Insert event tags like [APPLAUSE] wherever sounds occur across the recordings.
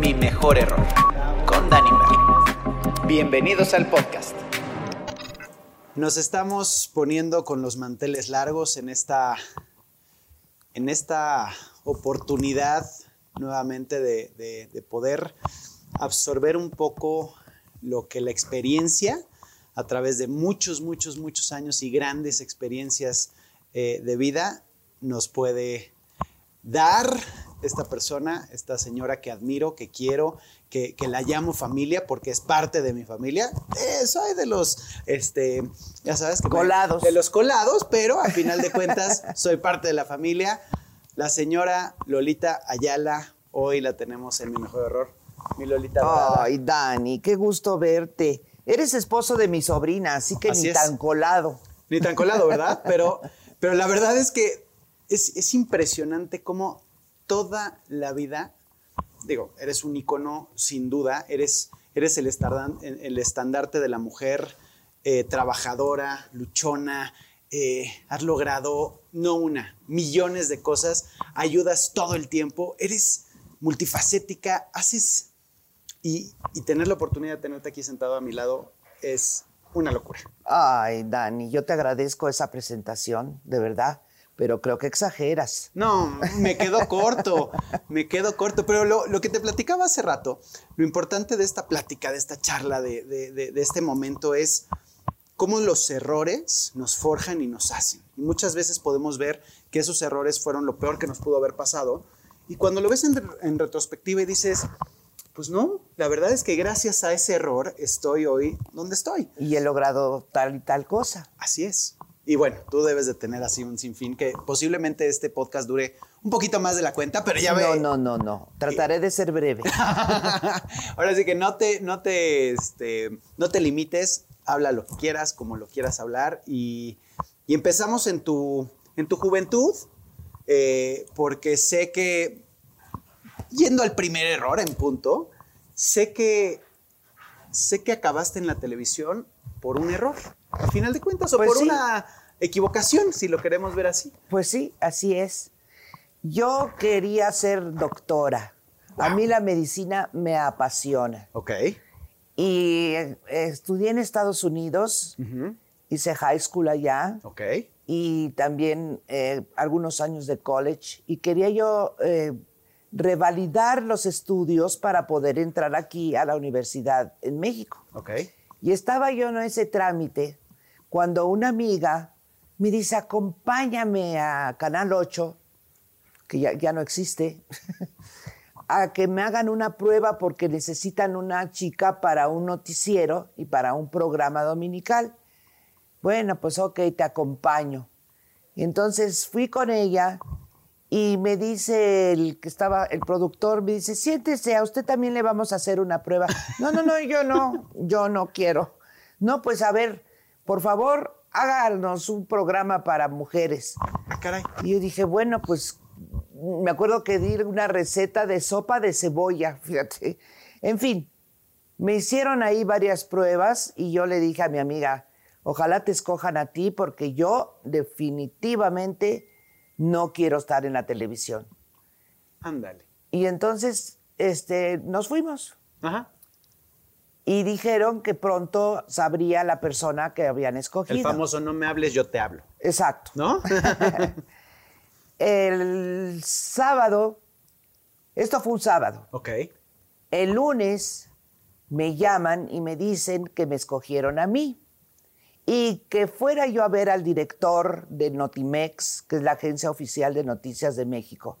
Mi mejor error. Con Danny Merlin. Bienvenidos al podcast. Nos estamos poniendo con los manteles largos en esta, en esta oportunidad nuevamente de, de poder absorber un poco lo que la experiencia a través de muchos, muchos, muchos años y grandes experiencias eh, de vida nos puede dar esta persona, esta señora que admiro, que quiero, que, la llamo familia porque es parte de mi familia. Eh, soy de los, este, ya sabes, que colados. de los colados, pero a final de cuentas [LAUGHS] soy parte de la familia. La señora Lolita Ayala, hoy la tenemos en mi mejor error. Mi Lolita. Ay, Dani, qué gusto verte. Eres esposo de mi sobrina, así que ni tan colado. Ni tan colado, ¿verdad? Pero, pero la verdad es que es, impresionante cómo toda la vida, digo, eres un icono sin duda, eres, eres el, el estandarte de la mujer eh, trabajadora, luchona, eh, has logrado no una, millones de cosas, ayudas todo el tiempo, eres multifacética, haces y, tener la oportunidad de tenerte aquí sentado a mi lado es una locura. Ay, Dani, yo te agradezco esa presentación, de verdad, pero creo que exageras. No, me quedo corto, me quedo corto, pero lo, que te platicaba hace rato, lo importante de esta plática, de esta charla, de, de este momento es cómo los errores nos forjan y nos hacen. Y muchas veces podemos ver que esos errores fueron lo peor que nos pudo haber pasado. Y cuando lo ves en, en retrospectiva y dices, pues no, la verdad es que gracias a ese error estoy hoy donde estoy. Y he logrado tal y tal cosa. Así es. Y bueno, tú debes de tener así un sinfín que posiblemente este podcast dure un poquito más de la cuenta, pero ya ve. No, no, no, no. Trataré de ser breve. [LAUGHS] Ahora sí que no te, no te, este, no te limites, habla lo que quieras, como lo quieras hablar. Y, empezamos en tu, en tu juventud, eh, porque sé que yendo al primer error en punto, sé que, sé que acabaste en la televisión por un error, al final de cuentas, o pues por una equivocación, si lo queremos ver así. Pues sí, así es. Yo quería ser doctora. A mí la medicina me apasiona. Ok. Y estudié en Estados Unidos, hice high school allá. Ok. Y también eh, algunos años de college. Y quería yo eh, revalidar los estudios para poder entrar aquí a la universidad en México. Okay. Y estaba yo en ese trámite cuando una amiga me dice, acompáñame a Canal 8, que ya, ya no existe, [LAUGHS] a que me hagan una prueba porque necesitan una chica para un noticiero y para un programa dominical. Bueno, pues ok, te acompaño. Y entonces fui con ella y me dice el que estaba, el productor, me dice, siéntese, a usted también le vamos a hacer una prueba. [LAUGHS] No, no, no, yo no, yo no quiero. No, pues a ver, por favor, háganos un programa para mujeres. Ah, caray. Y yo dije, bueno, pues me acuerdo que di una receta de sopa de cebolla, [LAUGHS] fíjate. En fin, me hicieron ahí varias pruebas y yo le dije a mi amiga, ojalá te escojan a ti porque yo definitivamente no quiero estar en la televisión. Ándale. Y entonces, este, nos fuimos. Ajá. Y dijeron que pronto sabría la persona que habían escogido. El famoso no me hables, yo te hablo. Exacto. ¿No? [LAUGHS] el sábado, esto fue un sábado. Ok. El lunes me llaman y me dicen que me escogieron a mí y que fuera yo a ver al director de Notimex, que es la agencia oficial de noticias de México,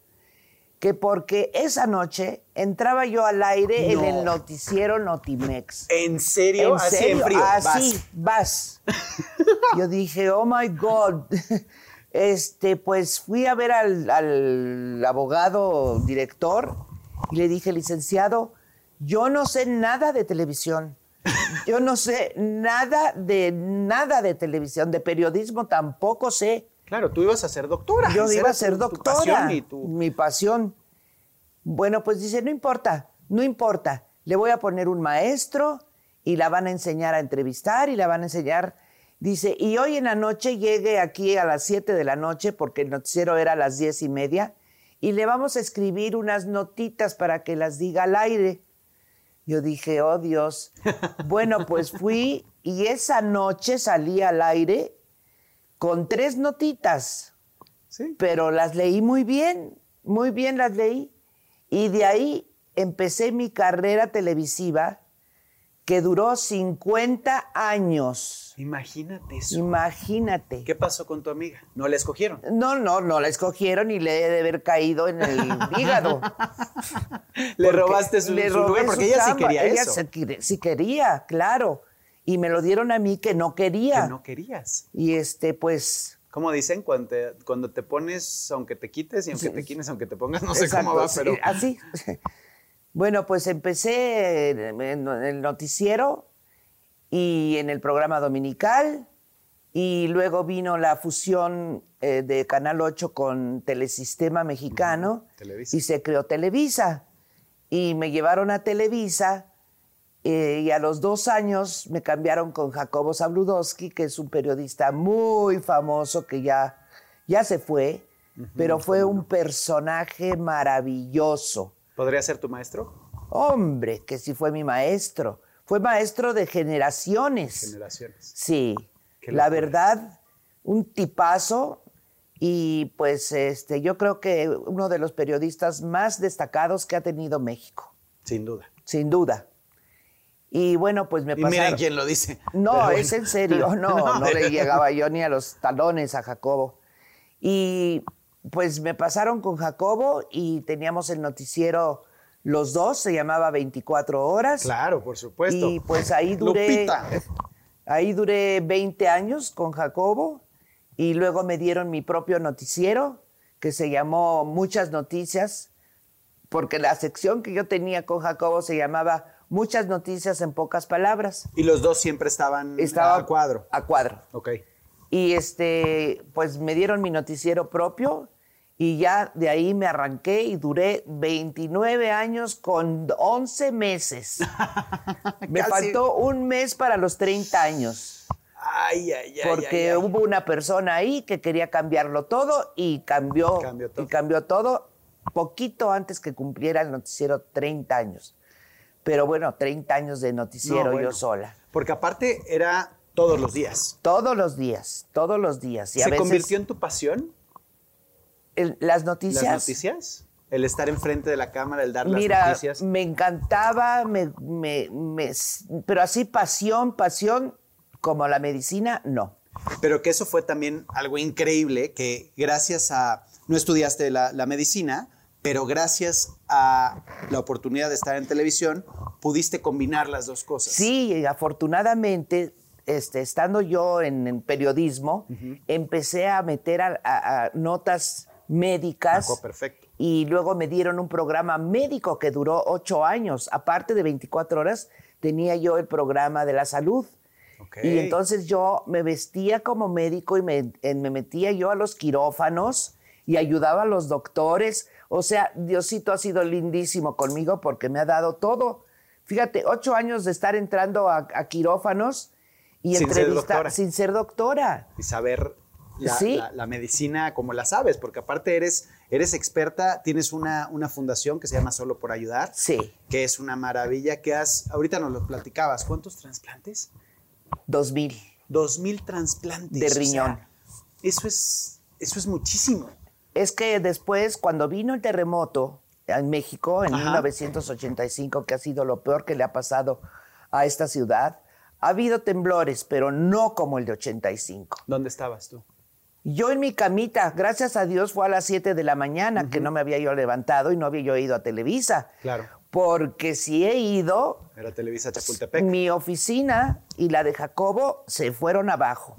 que porque esa noche entraba yo al aire en el noticiero Notimex. ¿En serio? ¿En Así serio? frío. Así, vas. yo dije, oh my God. [LAUGHS] Este, pues fui a ver al, al abogado director y le dije, licenciado, yo no sé nada de televisión. Yo no sé nada de nada de televisión, de periodismo tampoco sé. Claro, tú ibas a ser doctora. Yo iba a ser doctora. Mi pasión. Bueno, pues dice, no importa, no importa. Le voy a poner un maestro y la van a enseñar a entrevistar y la van a enseñar. Dice, y hoy en la noche llegue aquí a las 7 de la noche, porque el noticiero era a las diez y media, y le vamos a escribir unas notitas para que las diga al aire. Yo dije, oh Dios. [LAUGHS] Bueno, pues fui y esa noche salí al aire con tres notitas. Sí. Pero las leí muy bien, muy bien las leí. Y de ahí empecé mi carrera televisiva que duró 50 años. Imagínate eso. Imagínate. ¿Qué pasó con tu amiga? ¿No la escogieron? No, no, no la escogieron y le he de haber caído en el [LAUGHS] hígado. [LAUGHS] Le robaste su, le su lugar su porque ella sí quería Ella eso. se sí quería, claro. Y me lo dieron a mí que no quería. Que no querías. Y este, pues. Como dicen, cuando te, cuando te pones, aunque te quites y aunque Sí. te quites, aunque te pongas, no sé exacto, cómo va, sí, pero. Así. [LAUGHS] Bueno, pues empecé en el noticiero y en el programa dominical. Y luego vino la fusión eh, de Canal 8 con Telesistema Mexicano. Televisa. Y se creó Televisa. Y me llevaron a Televisa. eh, y a los dos años me cambiaron con Jacobo Zabludowski, que es un periodista muy famoso que ya, ya se fue, pero fue un personaje maravilloso. ¿Podría ser tu maestro? Hombre, que sí fue mi maestro. Fue maestro de generaciones. Generaciones. Sí, la verdad, un tipazo y pues este, yo creo que uno de los periodistas más destacados que ha tenido México, Sin duda. sin duda. Y bueno, pues me Y pasaron... miren quién lo dice. No, es en serio, [LAUGHS] no, no, le llegaba yo ni a los talones a Jacobo. Y pues me pasaron con Jacobo y teníamos el noticiero los dos, se llamaba 24 horas. Claro, por supuesto. Y pues ahí duré, Lupita. ahí duré 20 años con Jacobo y luego me dieron mi propio noticiero que se llamó Muchas Noticias, porque la sección que yo tenía con Jacobo se llamaba Muchas Noticias en pocas palabras. Y los dos siempre estaban Estaba a cuadro. A cuadro. Ok. Y este, pues me dieron mi noticiero propio y ya de ahí me arranqué y duré 29 años con 11 meses. [LAUGHS] me faltó un mes para los 30 años. Ay, ay, ay. Porque ay, ay. hubo una persona ahí que quería cambiarlo todo y cambió, Cambió todo. y cambió todo poquito antes que cumpliera el noticiero 30 años. Pero bueno, 30 años de noticiero No, bueno. yo sola. Porque aparte era todos los días. Todos los días, todos los días. Y a ¿Se veces convirtió en tu pasión el- las noticias. las noticias? El estar enfrente de la cámara, el dar las Mira, noticias. me encantaba, me, me- me- pero así pasión, pasión, como la medicina, no. Pero que eso fue también algo increíble, que gracias a, no estudiaste la, la medicina, pero gracias a la oportunidad de estar en televisión, pudiste combinar las dos cosas. Sí, y afortunadamente, este, estando yo en, en periodismo, empecé a meter a, a- a notas médicas. Ah, perfecto. Y luego me dieron un programa médico que duró ocho años. Aparte de 24 horas, tenía yo el programa de la salud. Ok. Y entonces yo me vestía como médico y me, me metía yo a los quirófanos y ayudaba a los doctores. O sea, Diosito ha sido lindísimo conmigo porque me ha dado todo. Fíjate, ocho años de estar entrando a, a quirófanos y Sin ser sin ser doctora. y saber la, Sí. la- la medicina como la sabes, porque aparte eres, eres experta, tienes una, una fundación que se llama Solo por Ayudar, Sí, que es una maravilla que has, ahorita nos lo platicabas, ¿cuántos trasplantes? Dos mil. Dos mil trasplantes. De o sea, riñón. eso es, eso es muchísimo. Es que después, cuando vino el terremoto en México en Ajá. 1985, que ha sido lo peor que le ha pasado a esta ciudad, ha habido temblores, pero no como el de 85. ¿Dónde estabas tú? Yo en mi camita, gracias a Dios, fue a las 7 de la mañana que no me había yo levantado y no había yo ido a Televisa. Claro. Porque si he ido, Era Televisa Chapultepec. mi oficina y la de Jacobo se fueron abajo.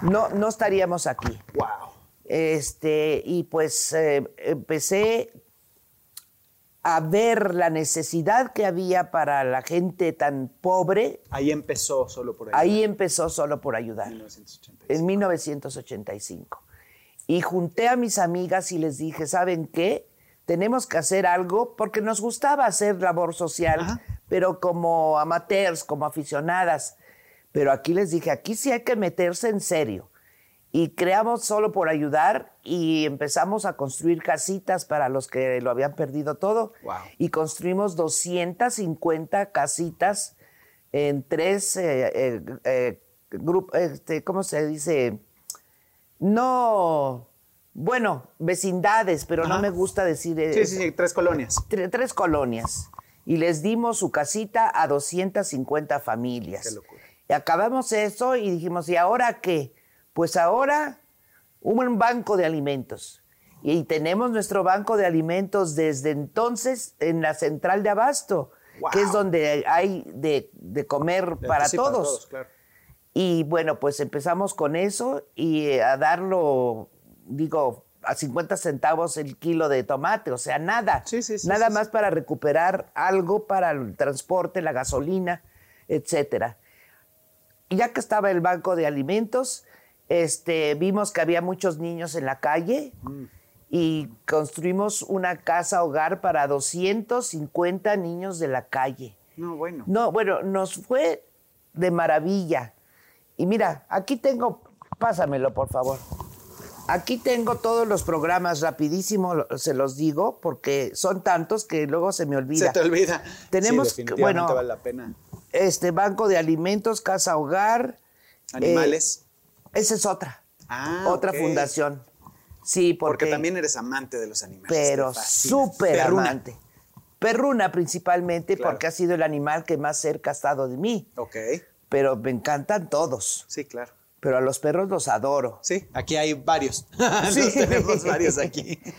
No, no estaríamos aquí. Wow. Este, y pues eh, empecé a ver la necesidad que había para la gente tan pobre. Ahí empezó Solo por Ayudar. Ahí empezó solo por ayudar, 1985. en 1985. Y junté a mis amigas y les dije, ¿saben qué? Tenemos que hacer algo porque nos gustaba hacer labor social, Ajá. pero como amateurs, como aficionadas. Pero aquí les dije, aquí sí hay que meterse en serio. Y creamos solo por ayudar y empezamos a construir casitas para los que lo habían perdido todo. Wow. Y construimos 250 casitas en tres eh, eh, eh, grup- este, ¿cómo se dice? No, bueno, vecindades, pero no me gusta decir eh, Sí, sí, sí, tres colonias. tre- tres colonias y les dimos su casita a 250 familias. Qué locura. Y acabamos eso y dijimos, ¿y ahora qué? Pues ahora un banco de alimentos. Y tenemos nuestro banco de alimentos desde entonces en la central de abasto, Wow. que es donde hay de, de comer para, Sí, todos. claro. Y bueno, pues empezamos con eso y eh, a darlo, digo, a 50 centavos el kilo de tomate, o sea, nada. Sí, sí, sí, nada más para recuperar algo para el transporte, la gasolina, etcétera. Y ya que estaba el banco de alimentos, este, vimos que había muchos niños en la calle Mm. y construimos una casa hogar para 250 niños de la calle. No, bueno. No, bueno, nos fue de maravilla. Y mira, aquí tengo, pásamelo por favor. Aquí tengo todos los programas rapidísimo, se los digo, porque son tantos que luego se me olvida. Se te olvida. Tenemos, Sí, bueno, vale la pena. este banco de alimentos, casa hogar. Animales. eh, esa es otra. Ah, otra fundación. Sí, porque, porque, también eres amante de los animales. pero súper amante. Perruna principalmente Claro. porque ha sido el animal que más cerca ha estado de mí. Ok. Pero me encantan todos. Sí, claro. Pero a los perros los adoro. Sí, aquí hay varios. [LAUGHS] Sí. Los tenemos varios aquí. [LAUGHS]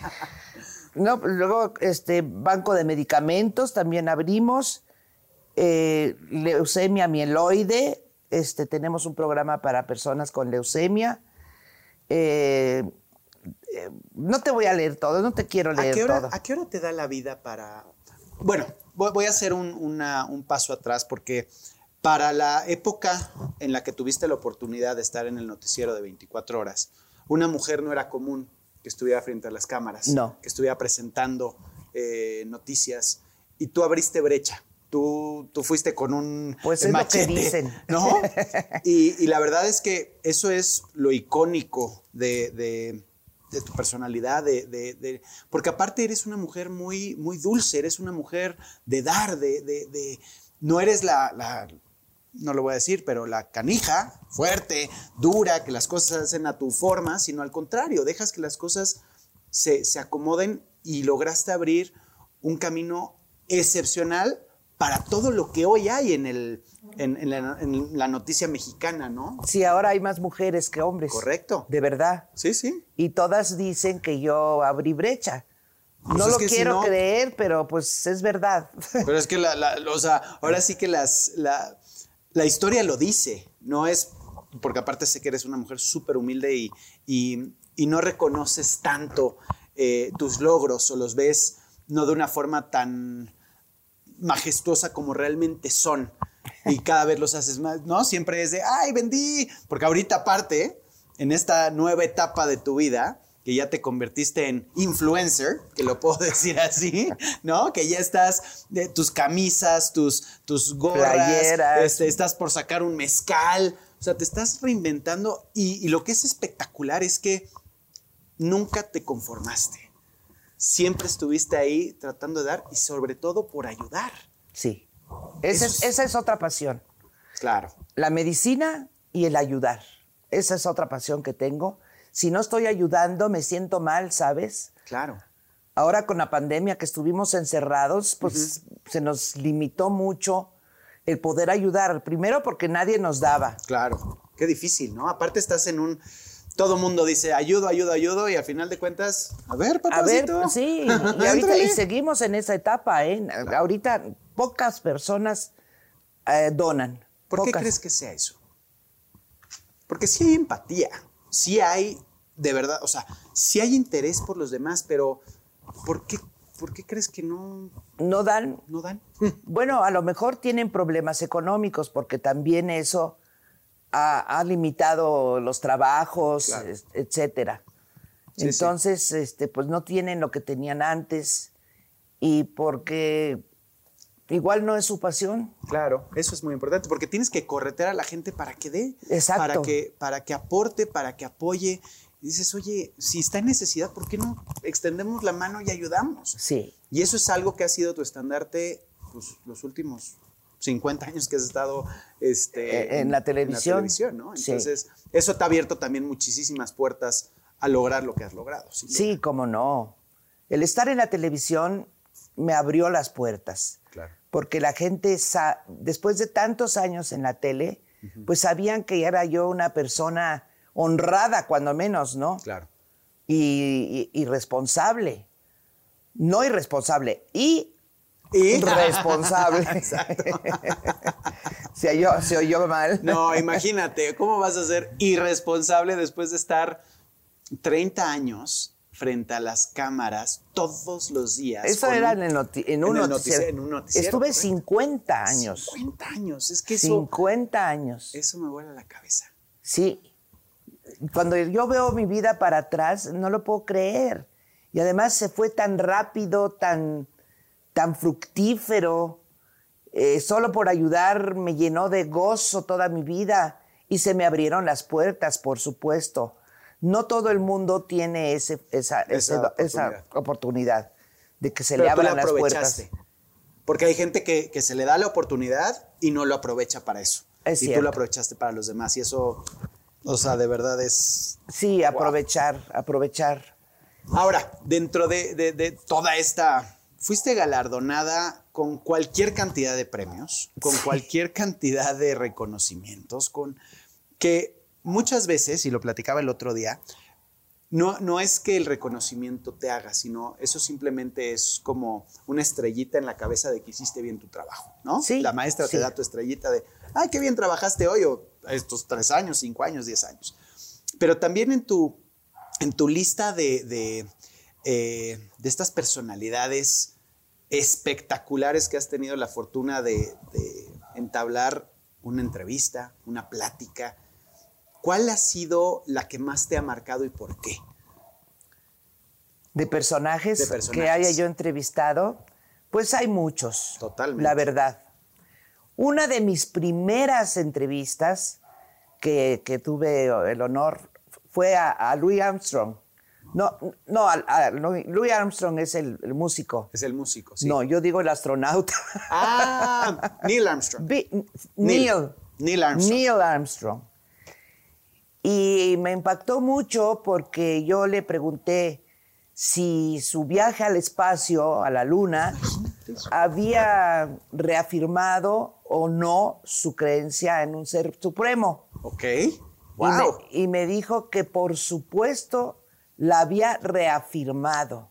No, luego, este banco de medicamentos también abrimos. Eh, leucemia mieloide. Este, tenemos un programa para personas con leucemia. Eh, eh, no te voy a leer todo, no te quiero ¿A leer qué, hora, todo. ¿A qué hora te da la vida para...? Bueno, voy, voy a hacer un, una- un paso atrás porque para la época en la que tuviste la oportunidad de estar en el noticiero de 24 horas, una mujer no era común que estuviera frente a las cámaras, No. que estuviera presentando eh, noticias y tú abriste brecha. Tú, tú fuiste con un Pues es lo que machete, dicen. ¿no? [LAUGHS] Y, y la verdad es que eso es lo icónico de, de- de tu personalidad, de, de- de- porque aparte eres una mujer muy, muy dulce, eres una mujer de dar, de, de- de- no eres la, la- no lo voy a decir, pero la canija, fuerte, dura, que las cosas se hacen a tu forma, sino al contrario, dejas que las cosas se, se acomoden y lograste abrir un camino excepcional para todo lo que hoy hay en, el, en, en la, en la noticia mexicana, ¿no? Sí, ahora hay más mujeres que hombres. Correcto. De verdad. Sí, sí. Y todas dicen que yo abrí brecha. Pues no lo si quiero no- creer, pero pues es verdad. Pero es que la, la- o sea, ahora sí que las, la, la historia lo dice, no es, porque aparte sé que eres una mujer súper humilde y, y- no reconoces tanto eh, tus logros o los ves no de una forma tan majestuosa como realmente son. Y cada vez los haces más, ¿no? Siempre es de, ay, vendí, porque ahorita aparte, en esta nueva etapa de tu vida, que ya te convertiste en influencer, que lo puedo [LAUGHS] decir así, ¿no? Que ya estás, de tus camisas, tus, tus gorras, Playeras. este, estás por sacar un mezcal, o sea, te estás reinventando y, y lo que es espectacular es que nunca te conformaste. Siempre estuviste ahí tratando de dar y sobre todo por ayudar. Sí. Es- esa es otra pasión. Claro. La medicina y el ayudar. Esa es otra pasión que tengo. Si no estoy ayudando, me siento mal, ¿sabes? Claro. Ahora con la pandemia que estuvimos encerrados, pues se nos limitó mucho el poder ayudar. Primero porque nadie nos daba. Claro. Qué difícil, ¿no? Aparte estás en un... Todo mundo dice, ayudo, ayudo, ayudo, y al final de cuentas, a ver, A ver, papacito. sí, [LAUGHS] y, ahorita, y seguimos en esa etapa, ¿eh? Ahorita pocas personas eh, donan. ¿Por qué crees que sea eso? Porque sí hay empatía, sí hay, de verdad, o sea, sí hay interés por los demás, pero ¿por qué, por qué crees que no, No dan. no dan? Bueno, a lo mejor tienen problemas económicos porque también eso ha, ha limitado los trabajos, Claro. etcétera. Sí, sí. Entonces, este, pues no tienen lo que tenían antes y porque igual no es su pasión. Claro, eso es muy importante, porque tienes que corretear a la gente para que dé, Exacto. para que, para que aporte, para que apoye. Y dices, oye, si está en necesidad, ¿por qué no extendemos la mano y ayudamos? Sí. Y eso es algo que ha sido tu estandarte pues, los últimos 50 años que has estado este, Eh, en la televisión. televisión, ¿no? Sí. Entonces, eso te ha abierto también muchísimas puertas a lograr lo que has logrado. Sí, cómo no. El estar en la televisión me abrió las puertas. Claro. Porque la gente, después de tantos años en la tele, pues sabían que era yo una persona honrada, cuando menos, ¿no? Claro. Y, y- y responsable. No irresponsable, y Y- [LAUGHS] responsable. [LAUGHS] se, oyó, se oyó mal. No, imagínate, ¿cómo vas a ser irresponsable después de estar 30 años frente a las cámaras todos los días? Eso era un- en, el noti- en un en el noticiero. notici- en un noticiero, Estuve correcto. 50 años. 50 años, es que eso, 50 años. eso me vuela la cabeza. Sí. Cuando yo veo mi vida para atrás, no lo puedo creer. Y además se fue tan rápido, tan, tan fructífero. Eh, solo por ayudar me llenó de gozo toda mi vida y se me abrieron las puertas, por supuesto. No todo el mundo tiene ese, esa, ese- Esa esa oportunidad. de que se Pero le la abran las puertas. Porque hay gente que, que se le da la oportunidad y no lo aprovecha para eso. Es y tú lo aprovechaste para los demás. Y eso, o sea, de verdad es Sí, aprovechar, aprovechar. Ahora, dentro de, de- de toda esta, fuiste galardonada con cualquier cantidad de premios, con cualquier cantidad de reconocimientos, con que muchas veces, y lo platicaba el otro día, no, no es que el reconocimiento te haga, sino eso simplemente es como una estrellita en la cabeza de que hiciste bien tu trabajo, ¿no? Sí, La maestra sí. te da tu estrellita de, ay, qué bien trabajaste hoy, o estos tres años, cinco años, diez años. Pero también en tu, en tu lista de, de, eh, de estas personalidades espectaculares que has tenido la fortuna de, de entablar una entrevista, una plática, ¿cuál ha sido la que más te ha marcado y por qué? De personajes, De personajes. que haya yo entrevistado, pues hay muchos. Totalmente. La verdad. Una de mis primeras entrevistas que, que tuve el honor fue a, a Louis Armstrong. No, no, a- a- Louis Armstrong es el, el músico. Es el músico, sí. No, yo digo el astronauta. [LAUGHS] Ah, Neil Armstrong. Neil. Neil Armstrong. Neil Armstrong. Y me impactó mucho porque yo le pregunté si su viaje al espacio, a la luna, había reafirmado o no su creencia en un ser supremo. Ok. Y Wow. me- Y, me, dijo que por supuesto la había reafirmado,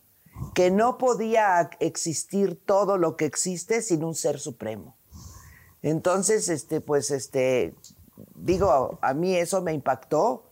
que no podía existir todo lo que existe sin un ser supremo. Entonces, este, pues, este, digo, a mí eso me impactó,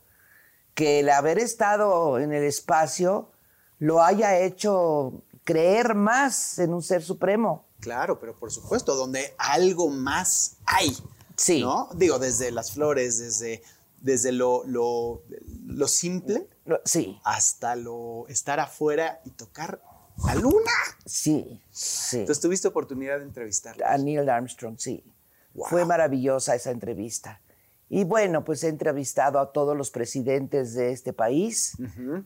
que el haber estado en el espacio lo haya hecho creer más en un ser supremo. Claro, pero por supuesto, donde algo más hay. Sí. ¿No? Digo, desde las flores, desde, desde lo, lo, lo simple Sí, hasta lo estar afuera y tocar la luna. sí, sí. Entonces tuviste oportunidad de entrevistarlo. A Neil Armstrong, sí. Wow. Fue maravillosa esa entrevista. Y bueno, pues he entrevistado a todos los presidentes de este país,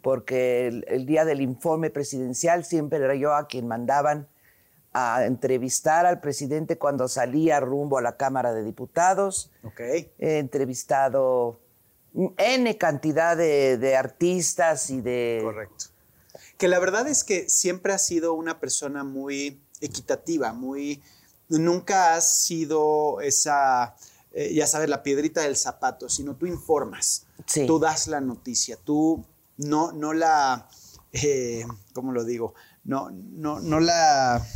porque el, el día del informe presidencial siempre era yo a quien mandaban a entrevistar al presidente cuando salía rumbo a la Cámara de Diputados. Ok. He entrevistado N cantidad de, de artistas y de... Correcto. Que la verdad es que siempre has sido una persona muy equitativa, muy... Nunca has sido esa, eh, ya sabes, la piedrita del zapato, sino tú informas, Sí. tú das la noticia, tú no, no la, eh, ¿cómo lo digo? No, no, no la,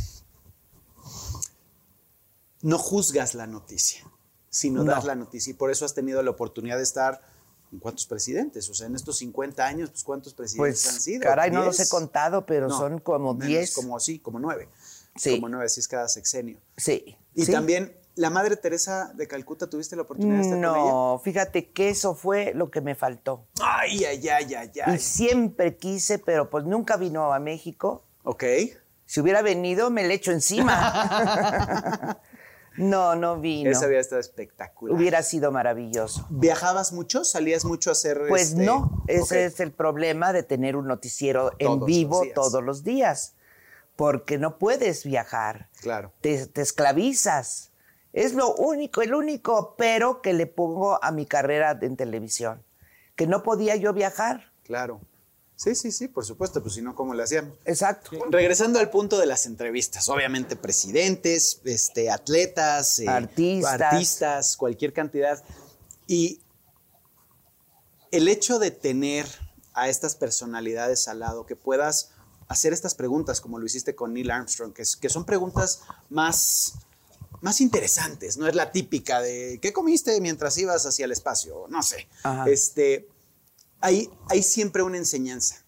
no juzgas la noticia, sino No. das la noticia. Y por eso has tenido la oportunidad de estar en cuántos presidentes. O sea, en estos 50 años, pues cuántos presidentes han Pues, sido. caray, no los he contado, pero No, son como menos, 10. Como sí, como nueve. Sí. Como nueve, así es cada sexenio. Sí. Y sí. también, la Madre Teresa de Calcuta, ¿tuviste la oportunidad de estar con ella? No, fíjate que eso fue lo que me faltó. Ay, ay, ay, ay, Y ay. siempre quise, pero pues nunca vino a México. Ok. Si hubiera venido, me le echo encima. [LAUGHS] no, no vino. Eso había estado espectacular. Hubiera sido maravilloso. ¿Viajabas mucho? ¿Salías mucho a hacer Pues este, no, ese es el problema de tener un noticiero Todos en vivo todos los días, porque no puedes viajar, Claro. te, te esclavizas. Es lo único, el único pero que le pongo a mi carrera en televisión, que no podía yo viajar. Claro. Sí, sí, sí, por supuesto, pues si no, ¿cómo le hacíamos? Exacto. Regresando al punto de las entrevistas, obviamente presidentes, este, atletas, eh, Artistas. artistas, cualquier cantidad. Y el hecho de tener a estas personalidades al lado, que puedas hacer estas preguntas como lo hiciste con Neil Armstrong, que, es- que son preguntas más, más interesantes, no es la típica de ¿qué comiste mientras ibas hacia el espacio? No sé. Ajá. Este, hay, hay siempre una enseñanza.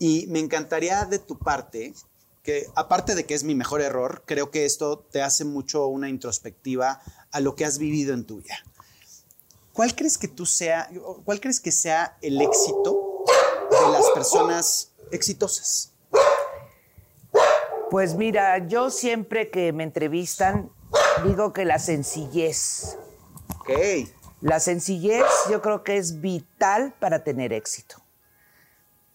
Y me encantaría de tu parte, que aparte de que es mi mejor error, creo que esto te hace mucho una introspectiva a lo que has vivido en tu vida. ¿Cuál crees que tú sea, cuál crees que sea el éxito de las personas exitosas? Pues mira, yo siempre que me entrevistan digo que la sencillez, Ok, la sencillez yo creo que es vital para tener éxito.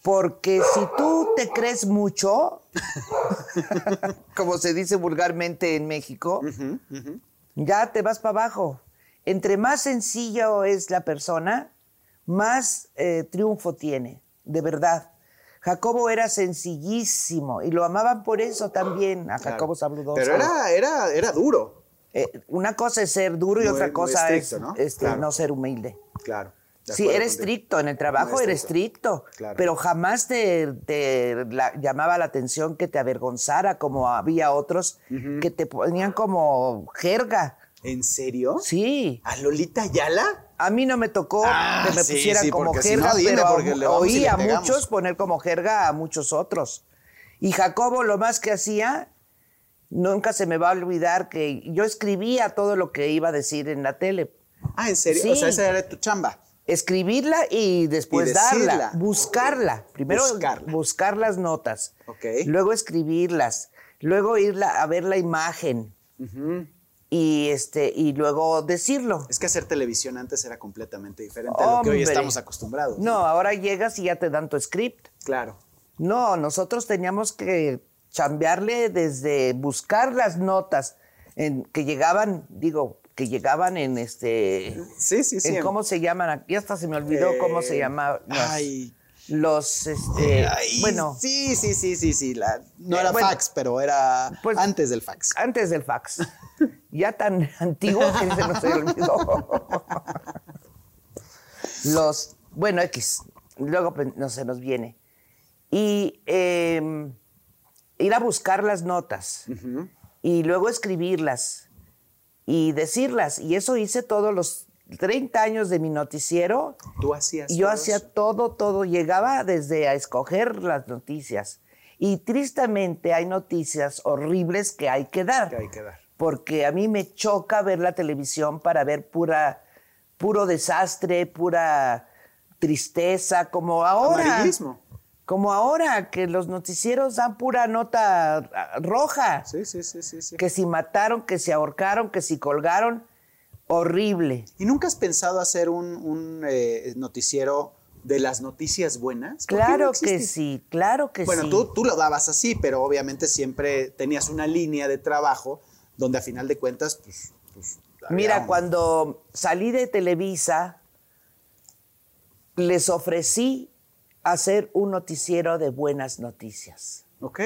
Porque si tú te crees mucho, [LAUGHS] como se dice vulgarmente en México, ya te vas para abajo. Entre más sencillo es la persona, más eh, triunfo tiene, de verdad. Jacobo era sencillísimo y lo amaban por eso también, a Jacobo. Pero era, era, era duro. Eh, una cosa es ser duro y otra cosa estricto, es ¿no? este, Claro. no ser humilde. Claro. Sí, eres estricto, en el trabajo Muy eres estricto, Claro. pero jamás te, te la- llamaba la atención que te avergonzara como había otros que te ponían como jerga. ¿En serio? Sí, ¿A Lolita Ayala? a mí no me tocó Ah, que me sí, pusieran sí, como si jerga, pero a- oí a muchos poner como jerga a muchos otros. Y Jacobo lo más que hacía, nunca se me va a olvidar que yo escribía todo lo que iba a decir en la tele. Ah, ¿en serio? Sí. O sea, esa era tu chamba. Escribirla y después Y darla, buscarla. Primero Buscarla. buscar las notas, Ok. luego escribirlas, luego ir a ver la imagen y este y luego decirlo. Es que hacer televisión antes era completamente diferente a lo que hoy estamos acostumbrados. No, ahora llegas y ya te dan tu script. Claro. No, nosotros teníamos que chambearle desde buscar las notas en, que llegaban, digo, que llegaban en este. Sí, sí, sí. en ¿Cómo se llaman? Ya hasta se me olvidó cómo se Eh, llama. Los, ay. los, este. Ay, bueno, Sí, sí, sí, sí, sí. la- no Eh, era bueno. fax, pero era Pues- antes del fax. antes del fax. [LAUGHS] ya tan antiguo que se nos olvidó. [LAUGHS] los, bueno, X. Luego pues, no se nos viene. Y eh, ir a buscar las notas. Y luego escribirlas. Y decirlas. Y eso hice todos los 30 años de mi noticiero. Tú hacías. Yo todo hacía eso? todo, todo. Llegaba desde a escoger las noticias. Y tristemente hay noticias horribles que hay que dar. Que hay que dar. Porque a mí me choca ver la televisión para ver pura, puro desastre, pura tristeza, como ahora. Amarillismo. Como ahora, que los noticieros dan pura nota ah, roja. Sí, sí, sí, sí, sí. Que si mataron, que si ahorcaron, que si colgaron. Horrible. ¿Y nunca has pensado hacer un, un, eh, noticiero de las noticias buenas? ¿Por qué no Claro que sí, claro que Bueno, sí. tú, tú lo dabas así, pero obviamente siempre tenías una línea de trabajo donde a final de cuentas, pues. pues, Mira, un- cuando salí de Televisa, les ofrecí hacer un noticiero de buenas noticias. Ok.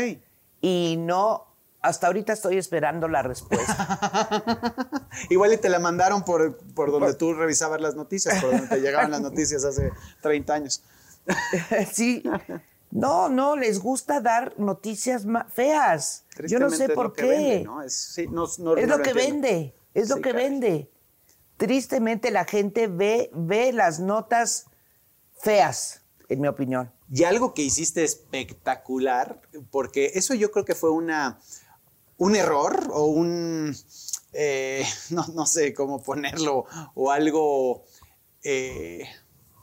Y no, hasta ahorita estoy esperando la respuesta. [LAUGHS] Igual y te la mandaron por, por donde tú revisabas las noticias, por donde te llegaban las noticias hace 30 años. [LAUGHS] sí. No, no, les gusta dar noticias feas. Yo no sé por qué. vende, ¿no? Es, sí, no- no- es no lo que entiendo. vende, es lo que caray. vende. Tristemente la gente ve, ve las notas feas, en mi opinión. Y algo que hiciste espectacular, porque eso yo creo que fue una, un error o un, eh, [LAUGHS] no, no sé cómo ponerlo, o algo eh,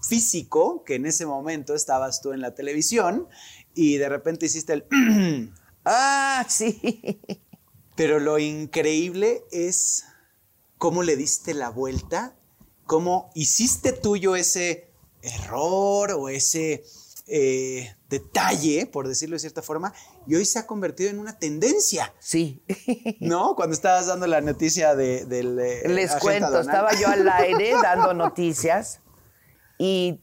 físico, que en ese momento estabas tú en la televisión y de repente hiciste el... [CLEARS THROAT] Ah, sí. Pero lo increíble es cómo le diste la vuelta, cómo hiciste tuyo ese error o ese eh, detalle, por decirlo de cierta forma, y hoy se ha convertido en una tendencia. Sí. [LAUGHS] ¿No? Cuando estabas dando la noticia de, del... eh, Les cuento, estaba yo al [LAUGHS] aire dando noticias y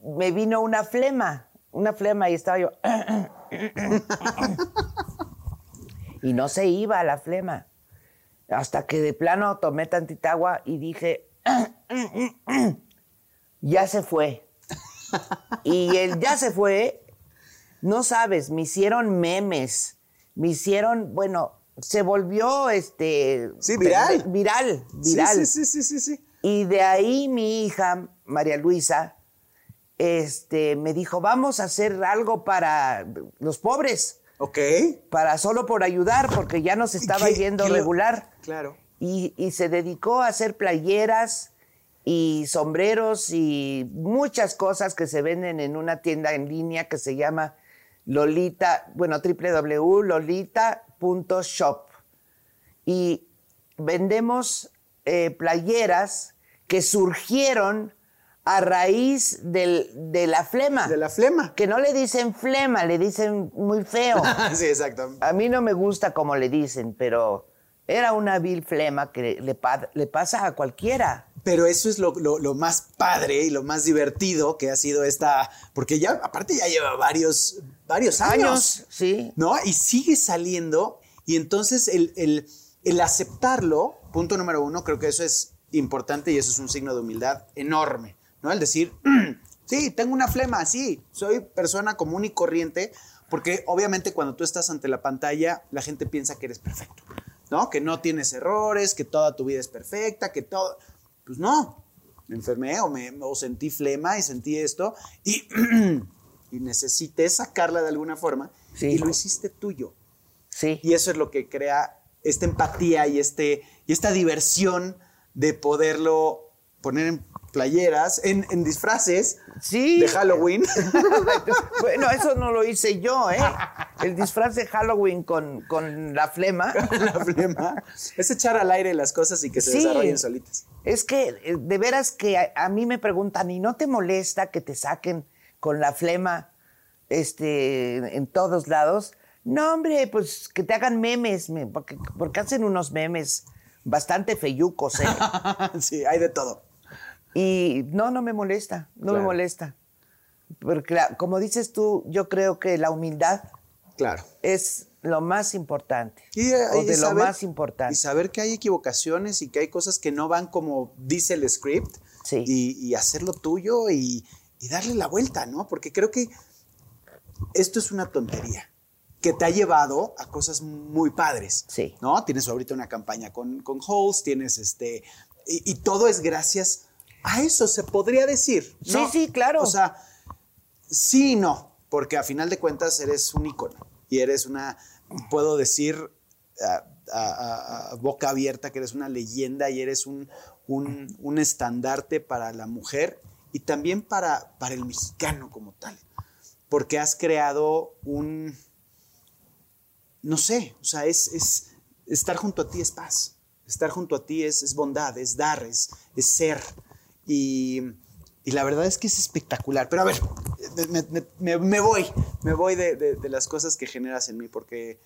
me vino una flema, una flema y estaba yo... [COUGHS] y no se iba la flema. Hasta que de plano tomé tantita agua y dije, ya se fue. Y el ya se fue, no sabes, me hicieron memes, me hicieron, bueno, se volvió este... Sí, viral. Viral, viral. Sí, sí, sí, sí, sí. Y de ahí mi hija, María Luisa, este, me dijo, vamos a hacer algo para los pobres, Ok. para solo por ayudar, porque ya nos estaba ¿Qué- yendo qué regular. Claro. Y, y se dedicó a hacer playeras y sombreros y muchas cosas que se venden en una tienda en línea que se llama Lolita, bueno, www.lolita.shop. Y vendemos eh, playeras que surgieron a raíz del- de la flema. De la flema. Que no le dicen flema, le dicen muy feo. [LAUGHS] sí, exacto. A mí no me gusta como le dicen, pero era una vil flema que le, le pasa a cualquiera. Pero eso es lo, lo- lo más padre y lo más divertido que ha sido esta. Porque ya, aparte, ya lleva varios, varios años. Años, sí. ¿No? Y sigue saliendo. Y entonces el, el- el aceptarlo, punto número uno, creo que eso es importante y eso es un signo de humildad enorme. ¿No? El decir, "Mm, [CLEARS THROAT] sí, tengo una flema, sí, soy persona común y corriente. Porque obviamente cuando tú estás ante la pantalla, la gente piensa que eres perfecto. ¿No? Que no tienes errores, que toda tu vida es perfecta, que todo. Pues no. Me enfermé o, me, o sentí flema y sentí esto y, [CLEARS THROAT] y necesité sacarla de alguna forma Sí. y lo hiciste tuyo. Sí. Y eso es lo que crea esta empatía y, este, y esta diversión de poderlo poner en playeras, en, en disfraces Sí. de Halloween. [LAUGHS] bueno, eso no lo hice yo, ¿eh? El disfraz de Halloween con, con la flema. [LAUGHS] la flema. Es echar al aire las cosas y que se Sí. desarrollen solitas. Es que eh, de veras que a, a mí me preguntan, ¿y no te molesta que te saquen con la flema este, en todos lados? No, hombre, pues que te hagan memes, me- porque, porque hacen unos memes bastante feyucos, ¿eh? [LAUGHS] sí, hay de todo. Y no, no me molesta, no Claro. me molesta. Porque como dices tú, yo creo que la humildad Claro. es lo más importante. Y, eh, o y de lo saber- más importante. Y saber que hay equivocaciones y que hay cosas que no van como dice el script. Sí. Y, y hacerlo tuyo y, y darle la vuelta, ¿no? Porque creo que esto es una tontería que te ha llevado a cosas muy padres. Sí. ¿No? Tienes ahorita una campaña con, con Halls, tienes este. Y, y todo es gracias a eso, se podría decir. Sí, ¿no? sí, claro. O sea, sí y no, porque a final de cuentas eres un ícono y eres una, puedo decir a, a- a- a boca abierta que eres una leyenda y eres un, un- un estandarte para la mujer y también para, para el mexicano como tal, porque has creado un, no sé, o sea, es, es estar junto a ti es paz, estar junto a ti es, es bondad, es dar, es, es ser. Y, y la verdad es que es espectacular. Pero a ver, me, me- voy, me voy de, de- de las cosas que generas en mí, porque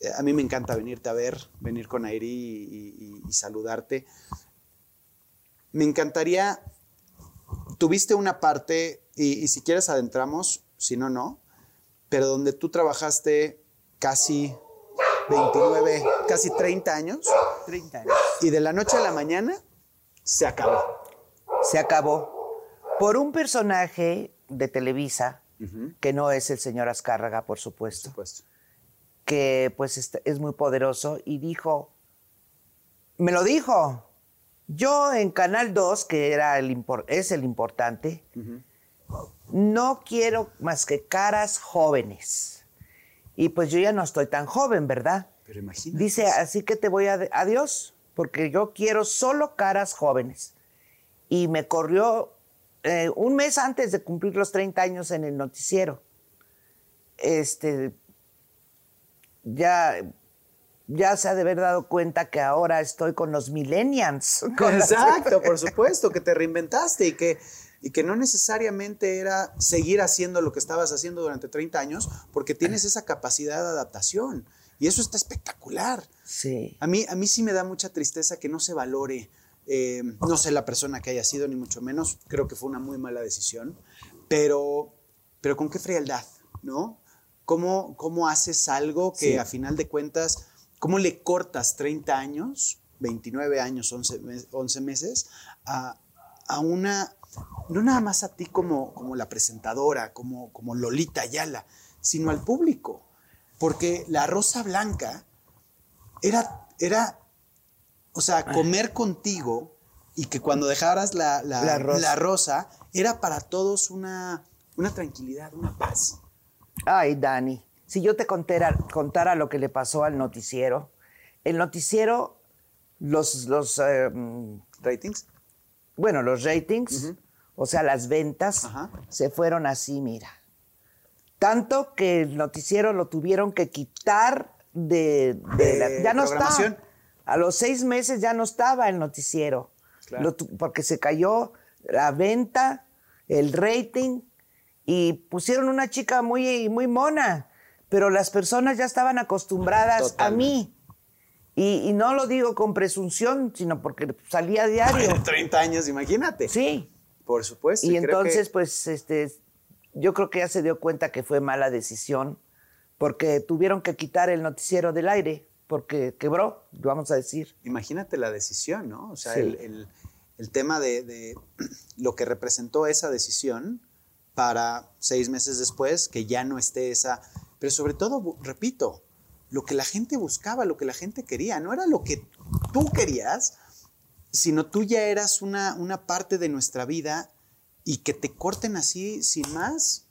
eh, a mí me encanta venirte a ver, venir con Airi y, y- y saludarte. Me encantaría, tuviste una parte, y, y si quieres adentramos, si no, no, pero donde tú trabajaste casi 29, casi 30 años, 30 años. y de la noche a la mañana se acabó. Se acabó. Por un personaje de Televisa, que no es el señor Azcárraga, por supuesto, Supuesto. que pues est- es muy poderoso y dijo, me lo dijo, yo en Canal 2, que era el es el importante, no quiero más que caras jóvenes. Y pues yo ya no estoy tan joven, ¿verdad? Pero imagínate. Dice, así que te voy a adiós, porque yo quiero solo caras jóvenes. Y me corrió eh, un mes antes de cumplir los 30 años en el noticiero. Este, ya, ya se ha de haber dado cuenta que ahora estoy con los millennials. [LAUGHS] Con las- Exacto, por [LAUGHS] supuesto, que te reinventaste y que, y que no necesariamente era seguir haciendo lo que estabas haciendo durante 30 años, porque tienes esa capacidad de adaptación. Y eso está espectacular. Sí. A mí, a mí sí me da mucha tristeza que no se valore, eh, no sé la persona que haya sido, ni mucho menos, creo que fue una muy mala decisión, pero, pero con qué frialdad, ¿no? ¿Cómo, cómo haces algo que Sí. a final de cuentas, cómo le cortas 30 años, 29 años, 11, mes- 11 meses, a, a una, no nada más a ti como, como la presentadora, como, como Lolita Ayala, sino al público? Porque la Rosa Blanca era, era, o sea, comer contigo y que cuando dejaras la, la- La rosa. la rosa, era para todos una, una tranquilidad, una paz. Ay, Dani, si yo te contara, contara lo que le pasó al noticiero, el noticiero, los, los eh, mm, ¿Ratings? bueno, los ratings, o sea, las ventas, Ajá. se fueron así, mira. Tanto que el noticiero lo tuvieron que quitar de, de De la- ya no está. A los seis meses ya no estaba el noticiero. Claro. Lo porque se cayó la venta, el rating, y pusieron una chica muy, muy mona. Pero las personas ya estaban acostumbradas a mí. Y, y no lo digo con presunción, sino porque salía a diario. 30 años, imagínate. Sí. Por supuesto. Y que- entonces, pues, este, yo creo que ya se dio cuenta que fue mala decisión, porque tuvieron que quitar el noticiero del aire, porque quebró, vamos a decir. imagínate la decisión, ¿no? O sea, Sí. el, el- el tema de, de [CLEARS THROAT] lo que representó esa decisión para seis meses después, que ya no esté esa, pero sobre todo, repito, lo que la gente buscaba, lo que la gente quería, no era lo que tú querías, sino tú ya eras una, una parte de nuestra vida y que te corten así sin más.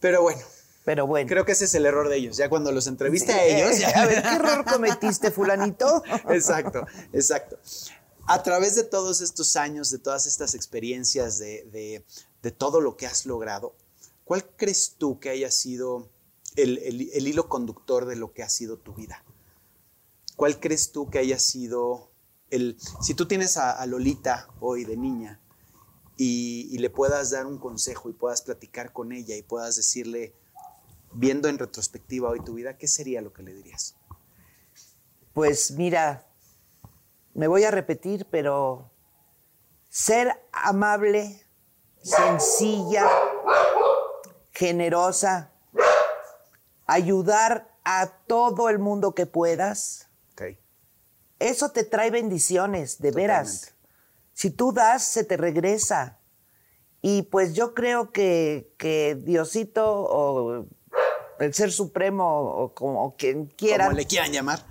Pero bueno, Pero bueno. creo que ese es el error de ellos. Ya cuando los entreviste a ellos, ya a [LAUGHS] ver, ¿qué error cometiste, fulanito? [LAUGHS] exacto, exacto. A través de todos estos años, de todas estas experiencias, de, de- de todo lo que has logrado, ¿cuál crees tú que haya sido el, el- el hilo conductor de lo que ha sido tu vida? ¿Cuál crees tú que haya sido el... Si tú tienes a, a Lolita hoy de niña y, y le puedas dar un consejo y puedas platicar con ella y puedas decirle, viendo en retrospectiva hoy tu vida, ¿qué sería lo que le dirías? Pues mira, me voy a repetir, pero ser amable, sencilla, generosa, ayudar a todo el mundo que puedas, eso te trae bendiciones, de veras. Si tú das, se te regresa. Y pues yo creo que, que Diosito o el Ser Supremo o como quien quiera Como le quieran llamar.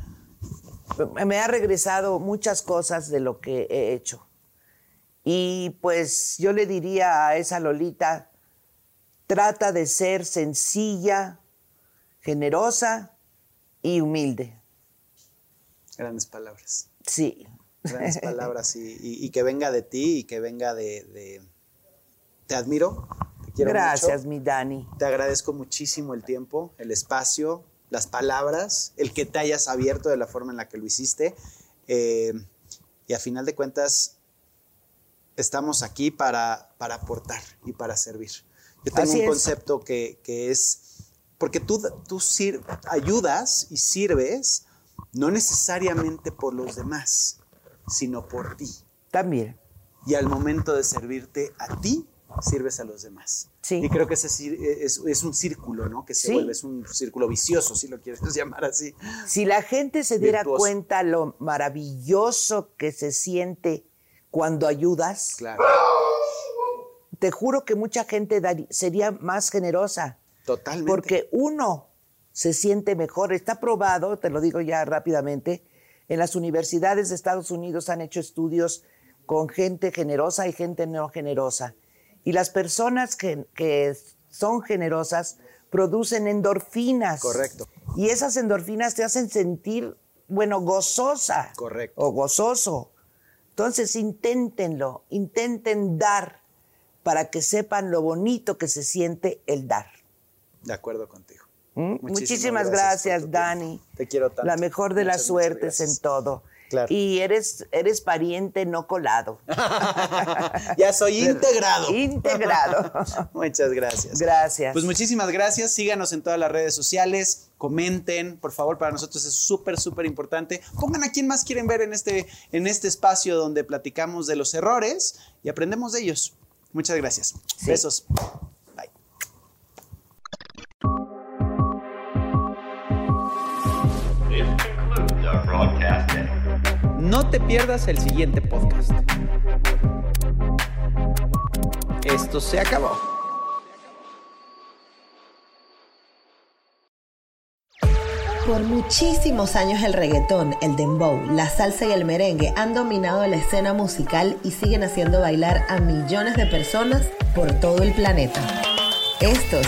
me ha regresado muchas cosas de lo que he hecho. Y pues yo le diría a esa Lolita, trata de ser sencilla, generosa y humilde. Grandes palabras. Sí. Grandes [LAUGHS] palabras y, y- y que venga de ti y que venga de... de- Te admiro. Quiero Gracias, mucho. mi Dani. Te agradezco muchísimo el tiempo, el espacio, las palabras, el que te hayas abierto de la forma en la que lo hiciste. Eh, y a final de cuentas, estamos aquí para, para aportar y para servir. Yo tengo Así un es. concepto que, que es, porque tú, tú sir- ayudas y sirves no necesariamente por los demás, sino por ti. También. Y al momento de servirte a ti, sirves a los demás. Sí. Y creo que ese cir- es, es un círculo, ¿no? Que se Sí. vuelve, es un círculo vicioso, si lo quieres [LAUGHS] llamar así. Si la gente se diera Virtuoso. cuenta lo maravilloso que se siente cuando ayudas, Claro. te juro que mucha gente sería más generosa. Totalmente. Porque uno se siente mejor. Está probado, te lo digo ya rápidamente, en las universidades de Estados Unidos han hecho estudios con gente generosa y gente no generosa. Y las personas que, que son generosas producen endorfinas. Correcto. Y esas endorfinas te hacen sentir, bueno, gozosa. Correcto. O gozoso. Entonces, inténtenlo, intenten dar para que sepan lo bonito que se siente el dar. De acuerdo contigo. ¿Mm? Muchísimas, gracias, Dani. Te quiero tanto. La mejor de las Muchas, suertes en todo. Claro. Y eres, eres pariente no colado. [LAUGHS] ya soy integrado. Integrado. [LAUGHS] Muchas gracias. Gracias. Pues muchísimas gracias. Síganos en todas las redes sociales. Comenten, por favor, para nosotros es súper, súper importante. Pongan a quién más quieren ver en este, en este espacio donde platicamos de los errores y aprendemos de ellos. Muchas gracias. Sí. Besos. No te pierdas el siguiente podcast. Esto se acabó. Por muchísimos años el reggaetón, el dembow, la salsa y el merengue han dominado la escena musical y siguen haciendo bailar a millones de personas por todo el planeta. Estos